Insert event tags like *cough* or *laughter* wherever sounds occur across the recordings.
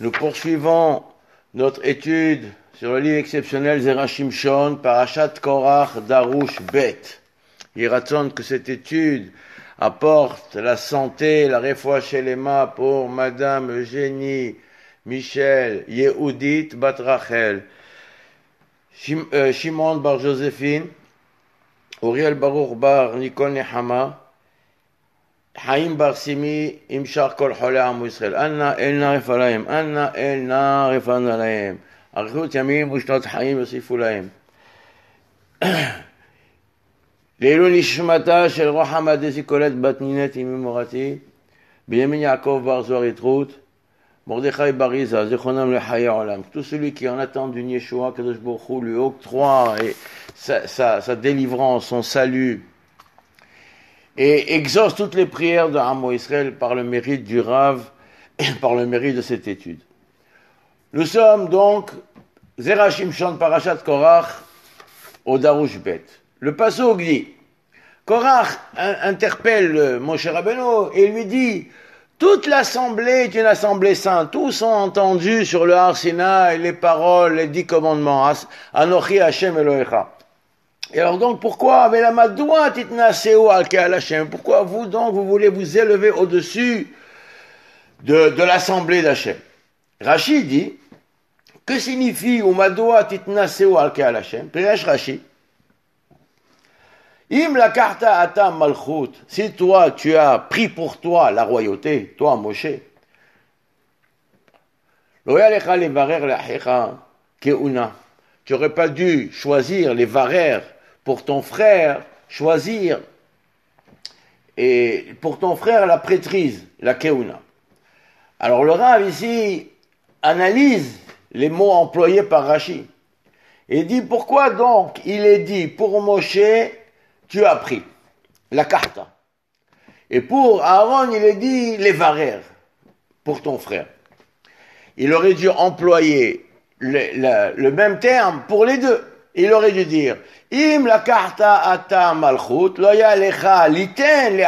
Nous poursuivons notre étude sur le livre exceptionnel Zerachim Shon, Parashat Korach Darush Bet. Il raconte que cette étude apporte la santé, la réfoua chez les mains pour Madame Eugénie Michel Yehudit Batrachel, euh, Shimon Bar Joséphine, Uriel Baruch Bar Nicole Nehama, חיים בר סימי עם שאר כל חולי עמו ישראל. אנא אל נערף עליהם, אנא אל נערף עליהם. אריכות ימים ושנות חיים יוסיפו להם. לעילוי נשמתה של רוחמה דסי קולט בת נינת אמי מורתי, בנימין יעקב בר זוהר יתרות, מרדכי בריזה, זיכרונם לחיי העולם. Tout celui qui en attend d'une Yeshua, Kadosh Baruch Hu lui octroie sa, sa, sa délivrance, son salut, et exauce toutes les prières de Hamo Israël par le mérite du Rav et par le mérite de cette étude. Nous sommes donc Zerachim Shon Parashat Korach au Darush Bet. Le passo dit Korach interpelle Moshe Rabbeinu et lui dit toute l'assemblée est une assemblée sainte. Tous ont entendu sur le Har Sinai les paroles, les dix commandements. Anochi Hashem Elohecha. Et alors donc, pourquoi Pourquoi vous donc, vous voulez vous élever au-dessus de, de l'assemblée d'Hachem Rachid dit, que signifie Umadoa titnaseu al Hashem Pirash Rachid. Im la karta atam malchut. Si toi, tu as pris pour toi la royauté, toi, Moshe, tu n'aurais pas dû choisir les varères pour ton frère choisir et pour ton frère la prêtrise, la keuna. Alors le Rav ici analyse les mots employés par Rashi et dit pourquoi donc il est dit pour Moshe tu as pris la carta et pour Aaron il est dit les varères pour ton frère. Il aurait dû employer le, le même terme pour les deux. Il aurait dû dire Im la karta ata malchut, liten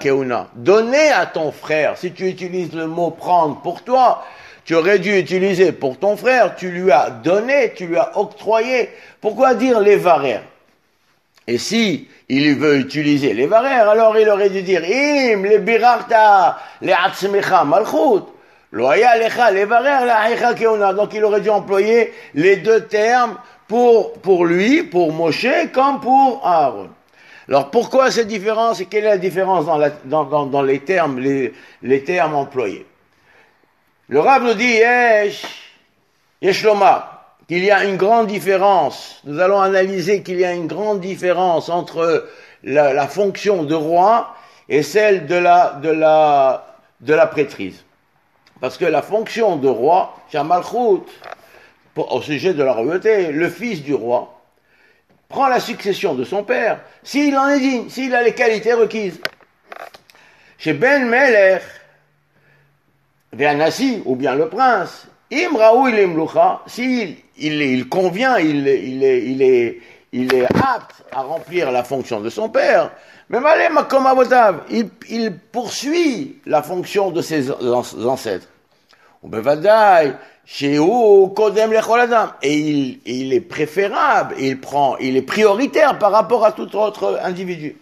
keuna. Donner à ton frère, si tu utilises le mot prendre pour toi, tu aurais dû utiliser pour ton frère, tu lui as donné, tu lui as octroyé. Pourquoi dire les varères? Et si il veut utiliser les varères, alors il aurait dû dire Im le birarta malchut. Varères leachicha keuna. Donc il aurait dû employer les deux termes pour, pour lui, pour Moshe, comme pour Aaron. Alors pourquoi cette différence et quelle est la différence dans, dans, dans, dans les termes, les, les, termes employés? Le Rav nous dit, Yesh, Yeshloma, qu'il y a une grande différence. Nous allons analyser qu'il y a une grande différence entre la, la, fonction de roi et celle de la, de la, de la prêtrise. Parce que la fonction de roi, Shamalchut, au sujet de la royauté, le fils du roi prend la succession de son père s'il en est digne, s'il a les qualités requises. Chez Ben Melech, Vernassi, ou bien le prince, Imraou il s'il il, convient, il, il, est, il, est, apte à remplir la fonction de son père, mais comme il, il poursuit la fonction de ses ancêtres. Kodem Et il, il est préférable, il prend, il est prioritaire par rapport à tout autre individu.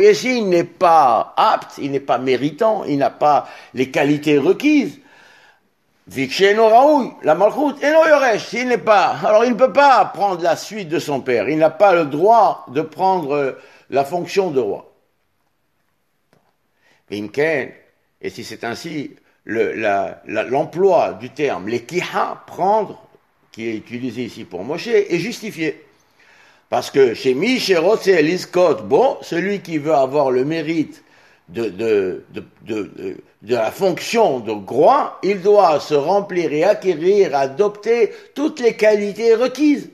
Et s'il n'est pas apte, il n'est pas méritant, il n'a pas les qualités requises, la malchoute, et s'il n'est pas, alors il ne peut pas prendre la suite de son père, il n'a pas le droit de prendre la fonction de roi. Et si c'est ainsi, l'emploi du terme kiha prendre, qui est utilisé ici pour Moshe, est justifié. Parce que chez Misherotse Liskot, bon, celui qui veut avoir le mérite de, de, de, de, la fonction de groix, il doit se remplir et acquérir, adopter toutes les qualités requises.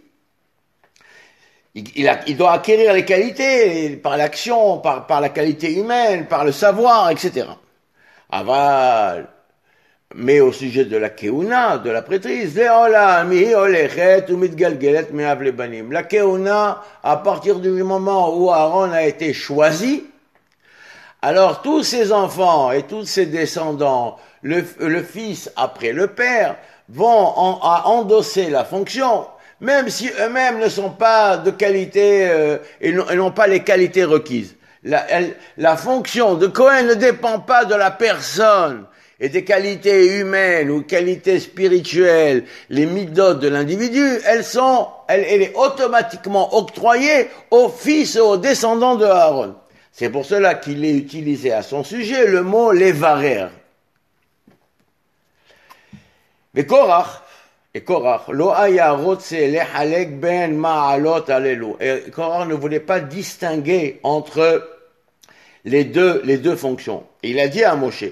Il, il, doit acquérir les qualités par l'action, par, par la qualité humaine, par le savoir, etc. Aval, mais au sujet de la keuna, de la prêtrise, la keuna, à partir du moment où Aaron a été choisi, alors tous ces enfants et tous ces descendants, le, fils après le père, vont endosser la fonction, même si eux-mêmes ne sont pas de qualité euh, et n'ont pas les qualités requises. La, la fonction de Cohen ne dépend pas de la personne et des qualités humaines ou qualités spirituelles, les midot de l'individu, elles sont, elle, est automatiquement octroyée au fils et aux descendants de Aaron. C'est pour cela qu'il est utilisé à son sujet le mot levarer. Mais Korach, et Korach, lo ben ma'alot. Et Korach ne voulait pas distinguer entre les deux, les deux fonctions. il a dit à Moshe,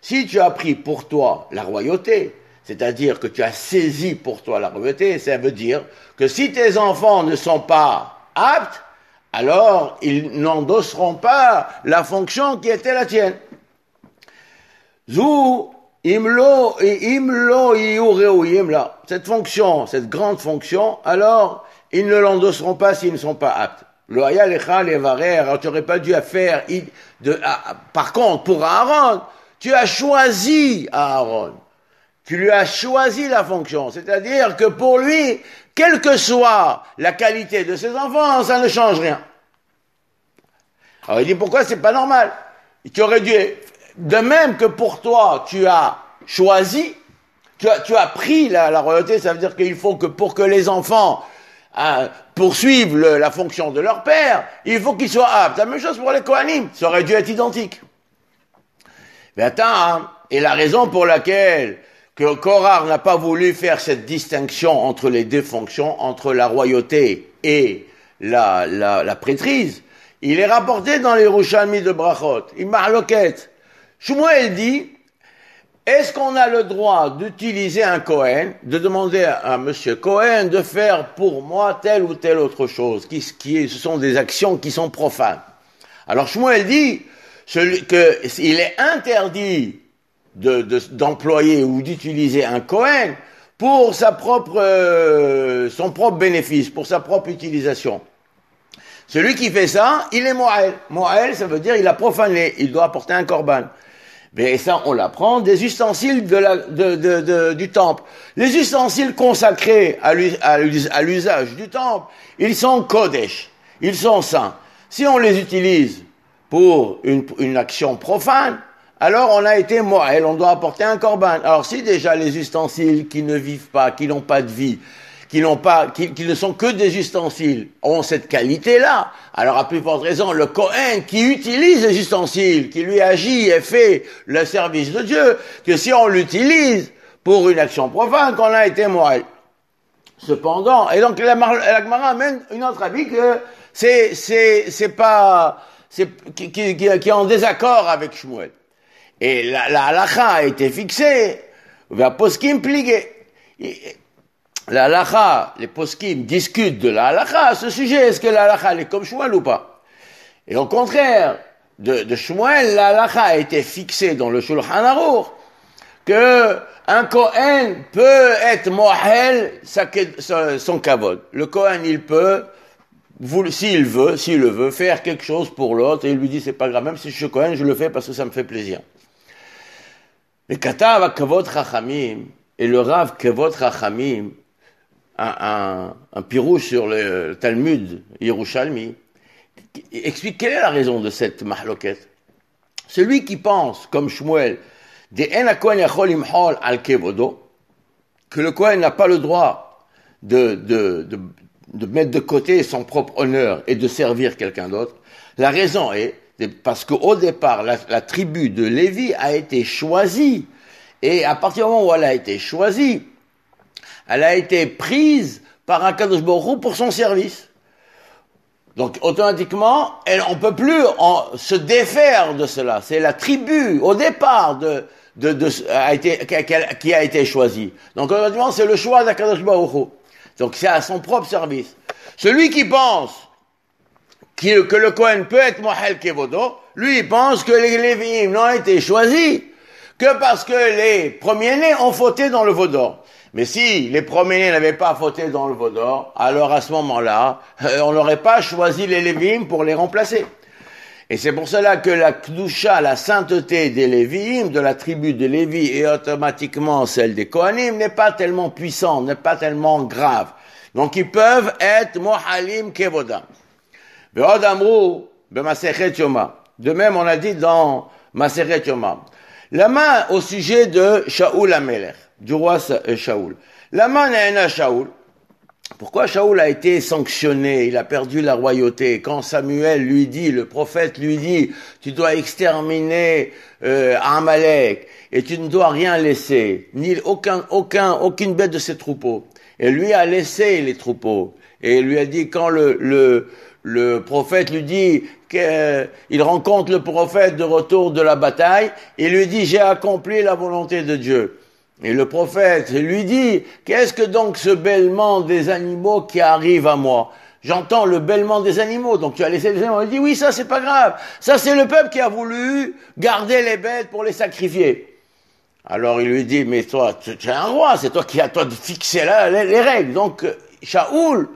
si tu as pris pour toi la royauté, c'est-à-dire que tu as saisi pour toi la royauté, ça veut dire que si tes enfants ne sont pas aptes, alors ils n'endosseront pas la fonction qui était la tienne. Zou imlo imlo. Cette fonction, cette grande fonction, alors ils ne l'endosseront pas s'ils ne sont pas aptes. Le alors tu n'aurais pas dû faire par contre, pour Aaron, tu as choisi Aaron. Tu lui as choisi la fonction. C'est-à-dire que pour lui, quelle que soit la qualité de ses enfants, ça ne change rien. Alors il dit pourquoi c'est pas normal? Tu aurais dû, de même que pour toi, tu as choisi, tu as, pris la, royauté, ça veut dire qu'il faut que pour que les enfants hein, poursuivent la fonction de leur père, il faut qu'ils soient aptes. La même chose pour les Kohanim, ça aurait dû être identique. Hein, et la raison pour laquelle que Korar n'a pas voulu faire cette distinction entre les deux fonctions, entre la royauté et la, la, la prêtrise, il est rapporté dans les Rouchalmi de Brachot. Il marloquette. Shmuel dit, est-ce qu'on a le droit d'utiliser un Cohen, de demander à, Monsieur Cohen de faire pour moi telle ou telle autre chose, qui ce sont des actions qui sont profanes? Alors Shmuel dit, qu'il est interdit d'employer ou d'utiliser un Cohen pour sa propre, euh, son propre bénéfice, pour sa propre utilisation. Celui qui fait ça, il est Moël. Moël, ça veut dire il a profané, il doit apporter un corban. Mais ça, on l'apprend des ustensiles de la, de, de, du temple. Les ustensiles consacrés à l'usage du temple, ils sont kodesh, ils sont saints. Si on les utilise pour une, une action profane, alors on a été moelle, on doit apporter un corban. Alors si déjà les ustensiles qui ne vivent pas, qui n'ont pas de vie, qui n'ont pas, qui, ne sont que des ustensiles, ont cette qualité-là, alors à plus forte raison, le Cohen qui utilise les ustensiles, qui lui agit et fait le service de Dieu, que si on l'utilise pour une action profane, qu'on a été moelle. Cependant, et donc la, la amène une autre avis que c'est, c'est, c'est pas, qui, qui, qui, est en désaccord avec Shmuel. Et la, la halakha a été fixée vers poskim pligué. La halakha, les poskim discutent de la halakha à ce sujet. Est-ce que la halakha est comme Shmuel ou pas? Et au contraire de, de Shmuel, la halakha a été fixée dans le Shulchan Aruch que un Kohen peut être mohel son kavod. Le Kohen, il peut s'il veut, s'il le veut, faire quelque chose pour l'autre, et il lui dit c'est pas grave, même si je suis Cohen, je le fais parce que ça me fait plaisir. Mais Katav Kavod Chachamim, et le Rav Kavod Chachamim, un, un, sur le Talmud Yerushalmi, explique quelle est la raison de cette mahloket? Celui qui pense, comme Shmuel, que le Kohen n'a pas le droit de, de mettre de côté son propre honneur et de servir quelqu'un d'autre. La raison est parce qu'au départ, la, tribu de Lévi a été choisie. Et à partir du moment où elle a été choisie, elle a été prise par un pour son service. Donc automatiquement, elle, on peut plus se défaire de cela. C'est la tribu au départ qui a été choisie. Donc automatiquement, c'est le choix d'Akadosh Baruch donc c'est à son propre service. Celui qui pense que le Kohen peut être Mohel Kevodo, lui pense que les Lévi'im n'ont été choisis que parce que les premiers-nés ont fauté dans le Vaudor. Mais si les premiers-nés n'avaient pas fauté dans le Vaudor, alors à ce moment-là, euh, on n'aurait pas choisi les Lévi'im pour les remplacer. Et c'est pour cela que la Kdusha, la sainteté des Lévi'im, de la tribu de Lévi et automatiquement celle des Kohanim, n'est pas tellement puissante, n'est pas tellement grave. Donc ils peuvent être Mohalim Kevodam. De même, on a dit dans Maseret Yoma. La main au sujet de Shaoul Amelech, du roi euh, Shaoul. La main Shaoul. Pourquoi Shaoul a été sanctionné? Il a perdu la royauté. Quand Samuel lui dit, le prophète lui dit, tu dois exterminer euh, Amalek et tu ne dois rien laisser, ni aucun, aucun, aucune bête de ses troupeaux. Et lui a laissé les troupeaux. Et lui a dit quand le, le, le prophète lui dit qu'il rencontre le prophète de retour de la bataille, il lui dit j'ai accompli la volonté de Dieu. Et le prophète lui dit, qu'est-ce que donc ce bêlement des animaux qui arrive à moi? J'entends le bêlement des animaux, donc tu as laissé les animaux. Il dit, oui, ça c'est pas grave. Ça c'est le peuple qui a voulu garder les bêtes pour les sacrifier. Alors il lui dit, mais toi, tu es un roi, c'est toi qui as toi de fixer les, règles. Donc Shaoul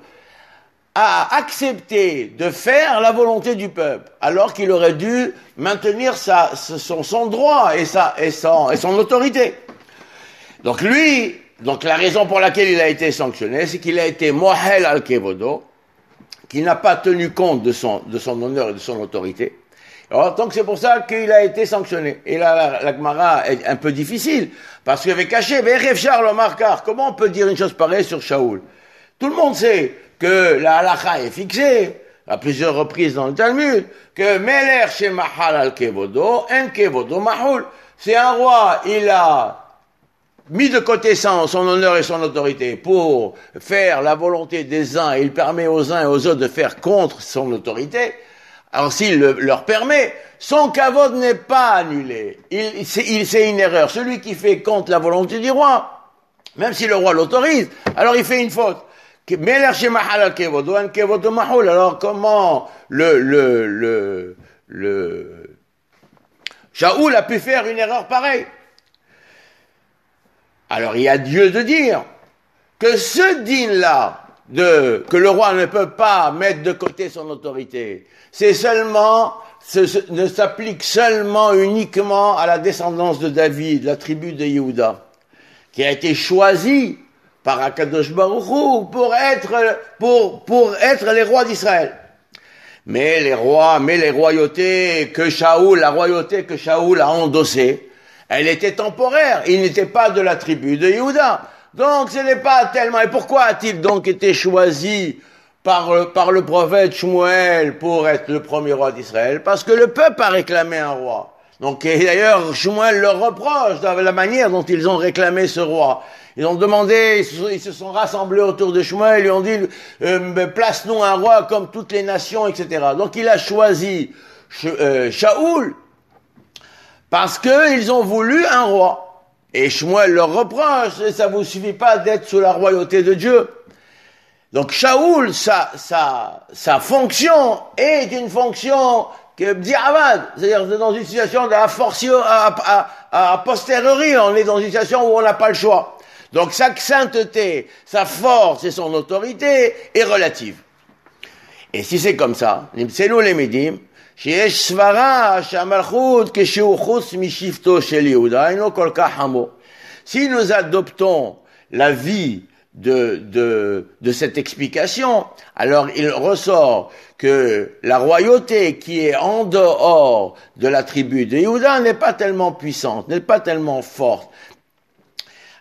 a accepté de faire la volonté du peuple, alors qu'il aurait dû maintenir son, son droit et, sa, et, son, et son autorité. Donc lui, donc la raison pour laquelle il a été sanctionné, c'est qu'il a été mohel al kevodo, qu'il n'a pas tenu compte de son, de son honneur et de son autorité. Alors, donc c'est pour ça qu'il a été sanctionné. Et là, la, Gemara est un peu difficile, parce qu'avec caché, Charles Markar, comment on peut dire une chose pareille sur Shaoul? Tout le monde sait que la halakha est fixée, à plusieurs reprises dans le Talmud, que Meler chez Mahal al Kevodo, en Kevodo Mahul. C'est un roi, il a mis de côté son, son honneur et son autorité pour faire la volonté des uns, il permet aux uns et aux autres de faire contre son autorité, alors s'il leur permet, son kavod n'est pas annulé. Il, c'est une erreur. Celui qui fait contre la volonté du roi, même si le roi l'autorise, alors il fait une faute. Alors comment le, le, le, le, Shaoul a pu faire une erreur pareille? Alors il y a Dieu de dire que ce din-là, de, que le roi ne peut pas mettre de côté son autorité, c'est seulement, ne s'applique seulement uniquement à la descendance de David, la tribu de Yehuda, qui a été choisie par Akadosh Baruch pour être, pour, pour être les rois d'Israël. Mais les rois, mais les royautés que Shaoul, la royauté que Shaoul a endossée, elle était temporaire. Il n'était pas de la tribu de Yehuda. Donc ce n'est pas tellement. Et pourquoi a-t-il donc été choisi par, le, par le prophète Shmuel pour être le premier roi d'Israël? Parce que le peuple a réclamé un roi. Donc d'ailleurs Shmuel leur reproche de la manière dont ils ont réclamé ce roi. Ils ont demandé, ils se sont rassemblés autour de Shmuel, ils ont dit euh, place-nous un roi comme toutes les nations, etc. Donc il a choisi euh, Shaoul parce qu'ils ont voulu un roi. Et Shmuel leur reproche, ça vous suffit pas d'être sous la royauté de Dieu. Donc Shaoul, sa, sa, sa fonction est une fonction que diavad, c'est-à-dire dans une situation de forcio, à, à, posteriori, on est dans une situation où on n'a pas le choix. Donc sa sainteté, sa force et son autorité est relative. Et si c'est comme ça, c'est les médimes, si nous adoptons la vie de, de, de cette explication, alors il ressort que la royauté qui est en dehors de la tribu de Yehuda n'est pas tellement puissante, n'est pas tellement forte.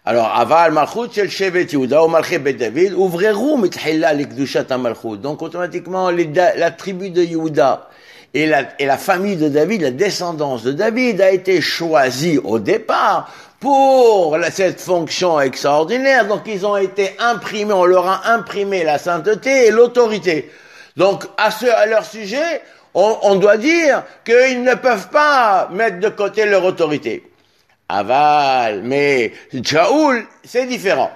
Alors, aval malchut shel shevet Yehuda ou malchet bet David, ouvrirou mitchilla likdushat malchut. Donc, automatiquement, la tribu de Yehuda, et la, et famille de David, la descendance de David a été choisie au départ pour cette fonction extraordinaire. Donc ils ont été imprimés, on leur a imprimé la sainteté et l'autorité. Donc à, ce, leur sujet, on, on doit dire qu'ils ne peuvent pas mettre de côté leur autorité. Aval, mais Shaoul, c'est différent.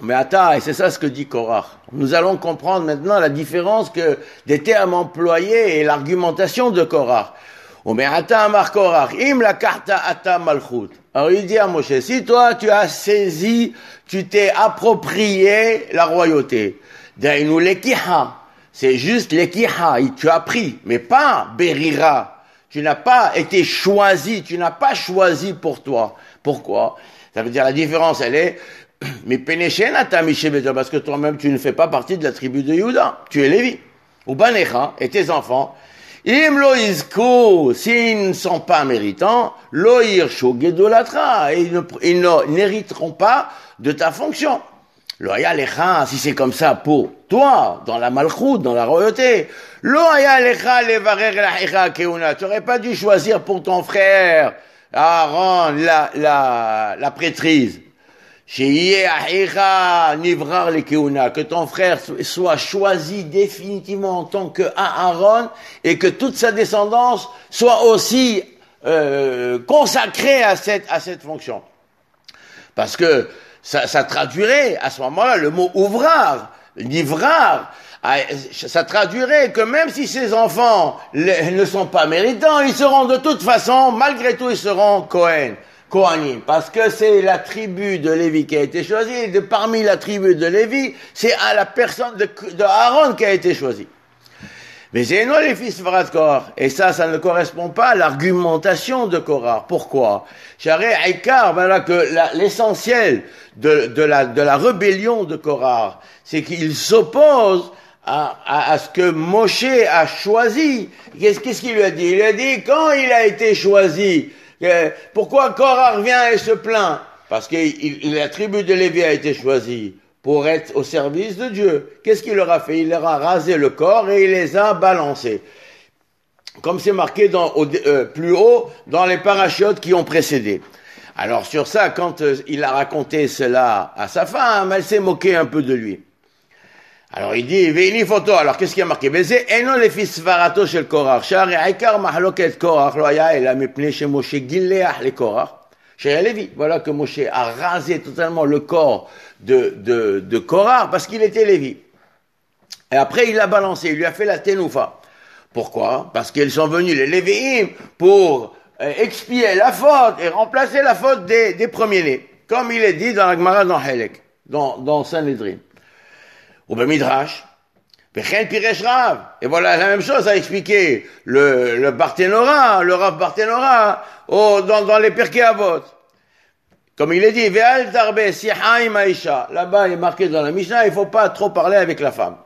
Mais attends, et c'est ça ce que dit Korach. Nous allons comprendre maintenant la différence que des termes employés et l'argumentation de Korach. Alors il dit à Moshe, si toi tu as saisi, tu t'es approprié la royauté, C'est juste l'ekiha, tu as pris, mais pas berira. Tu n'as pas été choisi, tu n'as pas choisi pour toi. Pourquoi? Ça veut dire la différence, elle est, *clears throat* mais parce que toi-même tu ne fais pas partie de la tribu de Juda, tu es Lévi. Ou Banecha et tes enfants. Im lo s'ils ne sont pas méritants, lo gedolatra, et ils n'hériteront pas de ta fonction. Loya lecha, si c'est comme ça pour toi, dans la malchoute, dans la royauté. Loya lecha levarer la keuna. Tu n'aurais pas dû choisir pour ton frère, Aaron, la, la, la prêtrise que ton frère soit choisi définitivement en tant que Aaron et que toute sa descendance soit aussi euh, consacrée à cette, à cette fonction. Parce que ça, ça traduirait à ce moment-là le mot ouvrard, livrard, ah, ça traduirait que même si ces enfants ne sont pas méritants, ils seront de toute façon, malgré tout, ils seront Cohen. Kohanim, parce que c'est la tribu de Lévi qui a été choisie, et de parmi la tribu de Lévi, c'est à la personne de, de, Aaron qui a été choisie. Mais c'est non les fils de Korah. Et ça, ça ne correspond pas à l'argumentation de Korah. Pourquoi? J'arrête Aikar, voilà que l'essentiel de, de, la, de la rébellion de Korah, c'est qu'il s'oppose à, à, à, ce que Moshe a choisi. Qu'est-ce qu'il lui a dit? Il lui a dit, quand il a été choisi, pourquoi Korah revient et se plaint? Parce que la tribu de Lévi a été choisie pour être au service de Dieu. Qu'est-ce qu'il leur a fait? Il leur a rasé le corps et il les a balancés. Comme c'est marqué euh, plus haut dans les parachutes qui ont précédé. Alors sur ça, quand euh, il a raconté cela à sa femme, elle s'est moquée un peu de lui. Alors il dit, Veini photo. Alors qu'est-ce qui a marqué? Beze eno lefi svarato shel Korach. Shari aikar mahloket Korach lo haya ela mipne she Moshe gileach le Korach. Lévi. Voilà que Moshe a rasé totalement le corps de, de, de Korach parce qu'il était Lévi. Et après il l'a balancé, il lui a fait la tenoufa. Pourquoi? Parce qu'ils sont venus, les Lévi'im, pour euh, expier la faute et remplacer la faute des, des premiers-nés. Comme il est dit dans la Gemara dans Helek, dans, dans Saint-Lédrin ou ben Midrash. Et voilà la même chose à expliquer le, le Barthénora, le Rav Barthénora, oh, dans, dans les Pirkei Avot. Comme il est dit, Ve'al Là-bas, il est marqué dans la Mishnah, il faut pas trop parler avec la femme.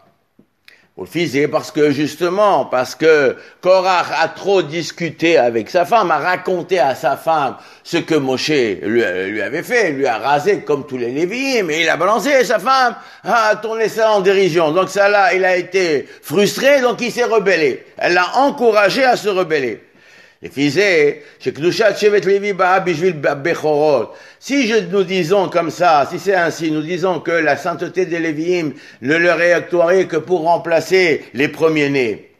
Au fils, parce que justement, parce que Korach a trop discuté avec sa femme, a raconté à sa femme ce que Moshe lui, lui avait fait, lui a rasé comme tous les Lévites, mais il a balancé sa femme, a tourné ça en dérision. Donc ça là, il a été frustré, donc il s'est rebellé. Elle l'a encouragé à se rebeller. Si je, nous disons comme ça, si c'est ainsi, nous disons que la sainteté des Lévi'im ne leur est actuée que pour remplacer les premiers-nés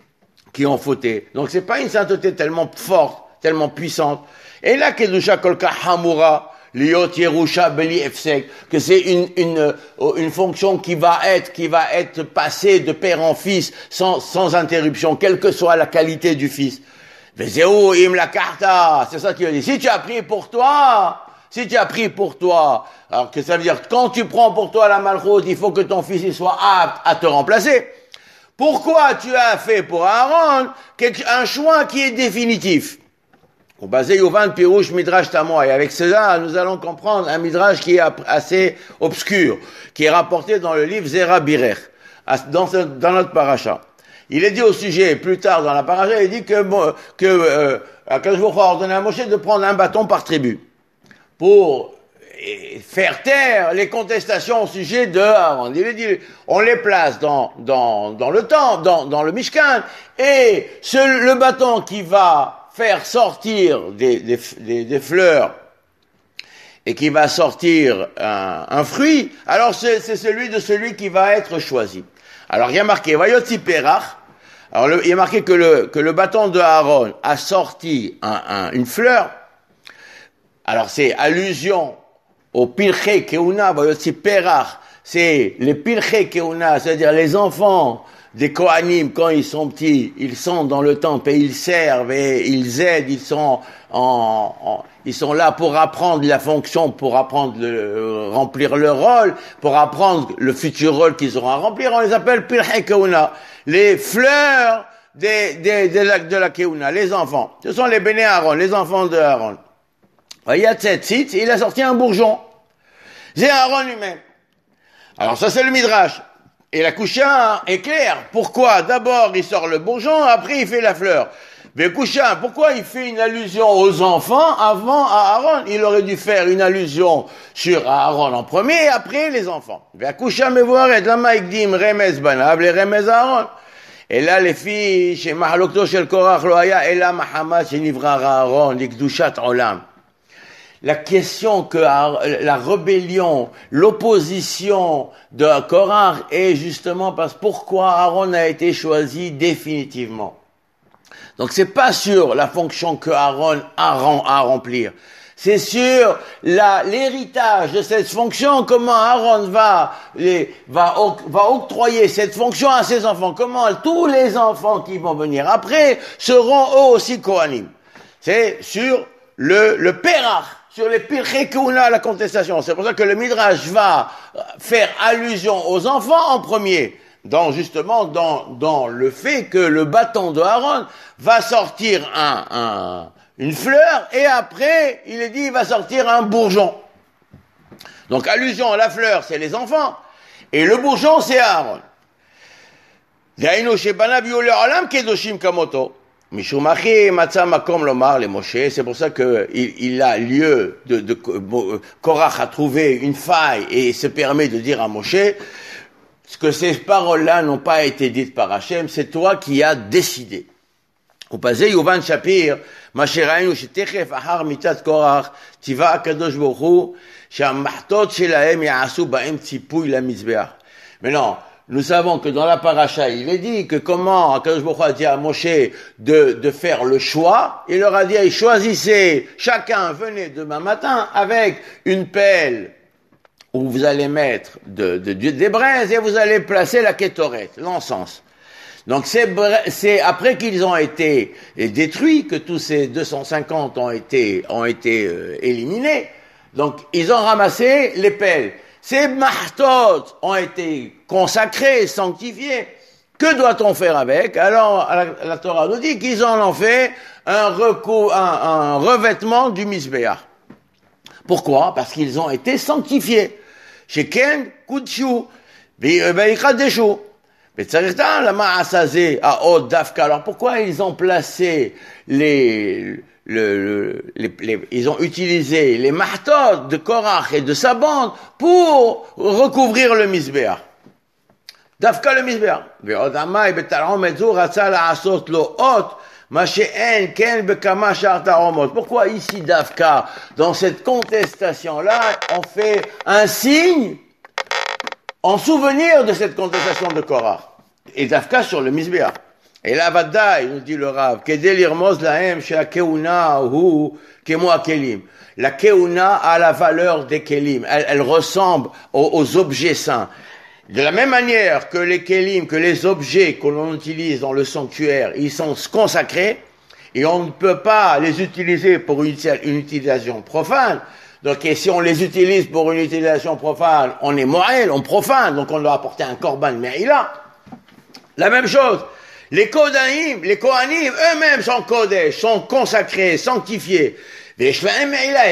qui ont fauté. Donc c'est pas une sainteté tellement forte, tellement puissante. Et là, Kedusha Kolka Hamura, Liot Yerusha Beli Efsek, que c'est une, une, une fonction qui va être, qui va être passée de père en fils sans, sans interruption, quelle que soit la qualité du fils. Im la carta. C'est ça qu'il dit. Si tu as pris pour toi, si tu as pris pour toi, alors que ça veut dire quand tu prends pour toi la malchute, il faut que ton fils il soit apte à te remplacer. Pourquoi tu as fait pour Aaron un choix qui est définitif? Basé Yovan Pirouche Midrash Tamoy. Avec cela, nous allons comprendre un Midrash qui est assez obscur, qui est rapporté dans le livre Zera Birer, dans, dans notre paracha. Il est dit au sujet, plus tard dans la paracha, il dit que, que euh, a ordonné à Moshe de prendre un bâton par tribu pour faire taire les contestations au sujet de Aaron. Dit, on les place dans, dans, dans le temps, dans, dans le Mishkan, et ce, le bâton qui va faire sortir des, des, des, fleurs et qui va sortir un, un fruit, alors c'est celui de celui qui va être choisi. Alors il y a marqué, Vayotzi Perach, alors il y a marqué que le, que le bâton de Aaron a sorti un, un, une fleur. Alors c'est allusion au Pilche Keuna, Vayotzi Perach, c'est les Pilche Keuna, c'est-à-dire les enfants des Kohanim, quand ils sont petits, ils sont dans le temple et ils servent et ils aident, ils sont en, ils sont là pour apprendre la fonction, pour apprendre le, remplir leur rôle, pour apprendre le futur rôle qu'ils auront à remplir. On les appelle Pirhei les fleurs des, des, de, la, de la Keuna, les enfants. Ce sont les Béné Aaron, les enfants de Aaron. Il y a sept sites, il a sorti un bourgeon. C'est Aaron lui-même. Alors ça c'est le Midrash. Et la coucha est claire. Pourquoi? D'abord il sort le bourgeon, après il fait la fleur. Mais coucha, pourquoi il fait une allusion aux enfants avant à Aaron? Il aurait dû faire une allusion sur Aaron en premier et après les enfants. coucha me voir et la remez banab, les remez Aaron. Et là, les filles, chez Mahalokto, chez le Korach, Loaya, et là, Mahamad, chez Nivra Aaron, l'Ikdushat Olam la question que la rébellion, l'opposition de Korah est justement parce pourquoi Aaron a été choisi définitivement. Donc c'est pas sur la fonction que Aaron a à remplir. C'est sur l'héritage de cette fonction, comment Aaron va, les, va, va octroyer cette fonction à ses enfants, comment tous les enfants qui vont venir après seront eux aussi Kohanim. C'est sur le, le Pérach sur les Pirchekouna, la contestation. C'est pour ça que le Midrash va faire allusion aux enfants en premier, dans justement dans, dans le fait que le bâton de Aaron va sortir un, un, une fleur et après, il est dit, il va sortir un bourgeon. Donc allusion à la fleur, c'est les enfants, et le bourgeon, c'est Aaron. C'est pour ça qu'il il a lieu de, de, Korach a trouvé une faille et se permet de dire à Moshe ce que ces paroles-là n'ont pas été dites par Hachem, c'est toi qui as décidé. Au passé, Yuvan Shapir, Masherainu, Shetechef, Ahar, Mitat, Korach, Tiva, Akadosh, Borou, Shamachtot, Shelahem, Yaasu, Baem, Tzipouy, la Mizbeach. Mais non, nous savons que dans la paracha, il est dit que comment Akadosh a dit à Moshe de, de faire le choix, il leur a dit, choisissez, chacun venez demain matin avec une pelle où vous allez mettre de, de, des braises et vous allez placer la kétorette, l'encens. Donc c'est après qu'ils ont été détruits que tous ces 250 ont été, ont été euh, éliminés. Donc ils ont ramassé les pelles. Ces mahtot ont été consacrés, sanctifiés. Que doit-on faire avec? Alors, la, Torah nous dit qu'ils en ont fait un, un, revêtement du misbéah. Pourquoi? Parce qu'ils ont été sanctifiés. Sheken kudshu, deshu. Alors pourquoi ils ont placé les, le, les, ils ont utilisé les martos de Korach et de sa bande pour recouvrir le misbéa. Dafka le misbéa. Pourquoi ici Dafka, dans cette contestation-là, on fait un signe en souvenir de cette contestation de Korach? Et Dafka sur le misbéa. Et là, il nous dit le Rav, la keuna a la valeur des kelim. Elle, ressemble aux, objets saints. De la même manière que les kelim, que les objets que l'on utilise dans le sanctuaire, ils sont consacrés, et on ne peut pas les utiliser pour une, utilisation profane. Donc, si on les utilise pour une utilisation profane, on est moral, on profane, donc on doit apporter un korban là, La même chose. Les Kodanim, les Kohanim, eux-mêmes sont Kodesh, sont consacrés, sanctifiés. Et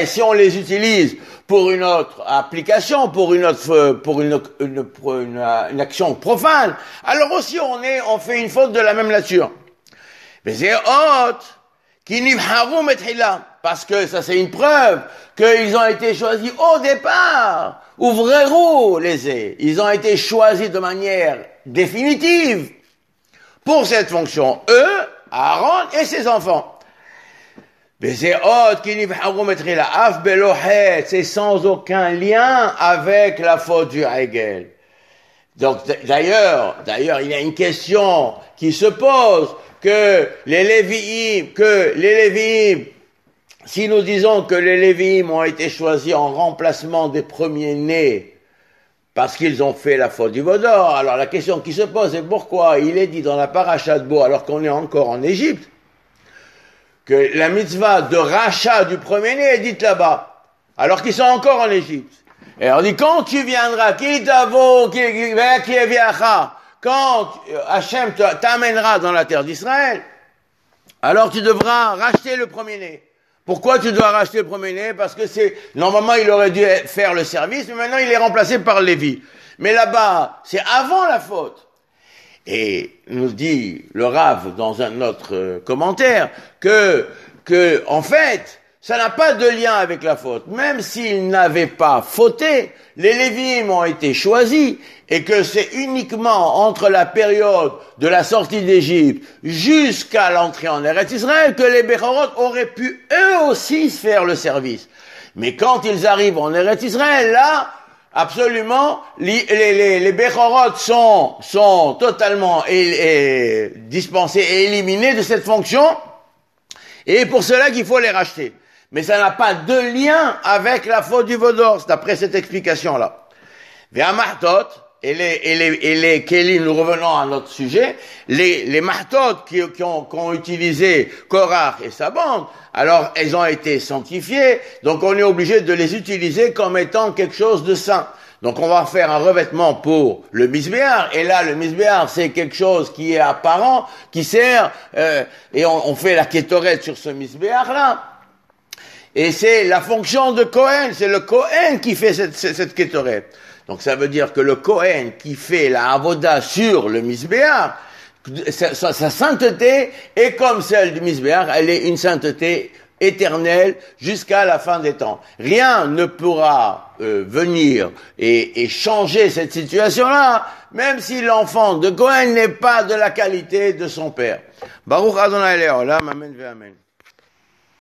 si on les utilise pour une autre application, pour une autre, pour une, une, une, action profane, alors aussi on est, on fait une faute de la même nature. Mais c'est autre qui parce que ça c'est une preuve qu'ils ont été choisis au départ. Ouvrez-vous les Ils ont été choisis de manière définitive pour cette fonction, eux, Aaron et ses enfants. Mais c'est c'est sans aucun lien avec la faute du Hegel. Donc d'ailleurs, d'ailleurs, il y a une question qui se pose que les Lévi'im, que les Lévi'im, si nous disons que les Lévi'im ont été choisis en remplacement des premiers-nés parce qu'ils ont fait la faute du Vaudor. Alors la question qui se pose est pourquoi il est dit dans la paracha de Beau, alors qu'on est encore en Égypte, que la mitzvah de rachat du premier-né est dite là-bas, alors qu'ils sont encore en Égypte. Et on dit, quand tu viendras, qui t'avo, qui quand Hachem t'amènera dans la terre d'Israël, alors tu devras racheter le premier-né. Pourquoi tu dois racheter le premier-né Parce que c'est normalement il aurait dû faire le service, mais maintenant il est remplacé par Lévi. Mais là-bas, c'est avant la faute. Et nous dit le Rav dans un autre euh, commentaire que que en fait, ça n'a pas de lien avec la faute. Même s'ils n'avaient pas fauté, les Lévim ont été choisis et que c'est uniquement entre la période de la sortie d'Égypte jusqu'à l'entrée en Eretz Israël que les Bechorot auraient pu eux aussi faire le service. Mais quand ils arrivent en Eretz Israël, là, absolument, les, les, sont, sont totalement dispensés et éliminés de cette fonction, et pour cela qu'il faut les racheter mais ça n'a pas de lien avec la faute du Vaudor, d'après cette explication-là. Vers Martot, et les, et les, et les Kelly, nous revenons à notre sujet, les, les qui, qui, ont, qui ont utilisé Korach et sa bande, alors elles ont été sanctifiées, donc on est obligé de les utiliser comme étant quelque chose de saint. Donc on va faire un revêtement pour le misbéar, et là le misbéar c'est quelque chose qui est apparent, qui sert, euh, et on, on, fait la kétorette sur ce misbéar là, et c'est la fonction de Cohen, c'est le Cohen qui fait cette, cette, Donc ça veut dire que le Cohen qui fait la avoda sur le misbéar, sa, sa, sainteté est comme celle du misbéar, elle est une sainteté éternelle jusqu'à la fin des temps. Rien ne pourra euh, venir et, et, changer cette situation-là, même si l'enfant de Cohen n'est pas de la qualité de son père. Baruch Adonai Amen, amen.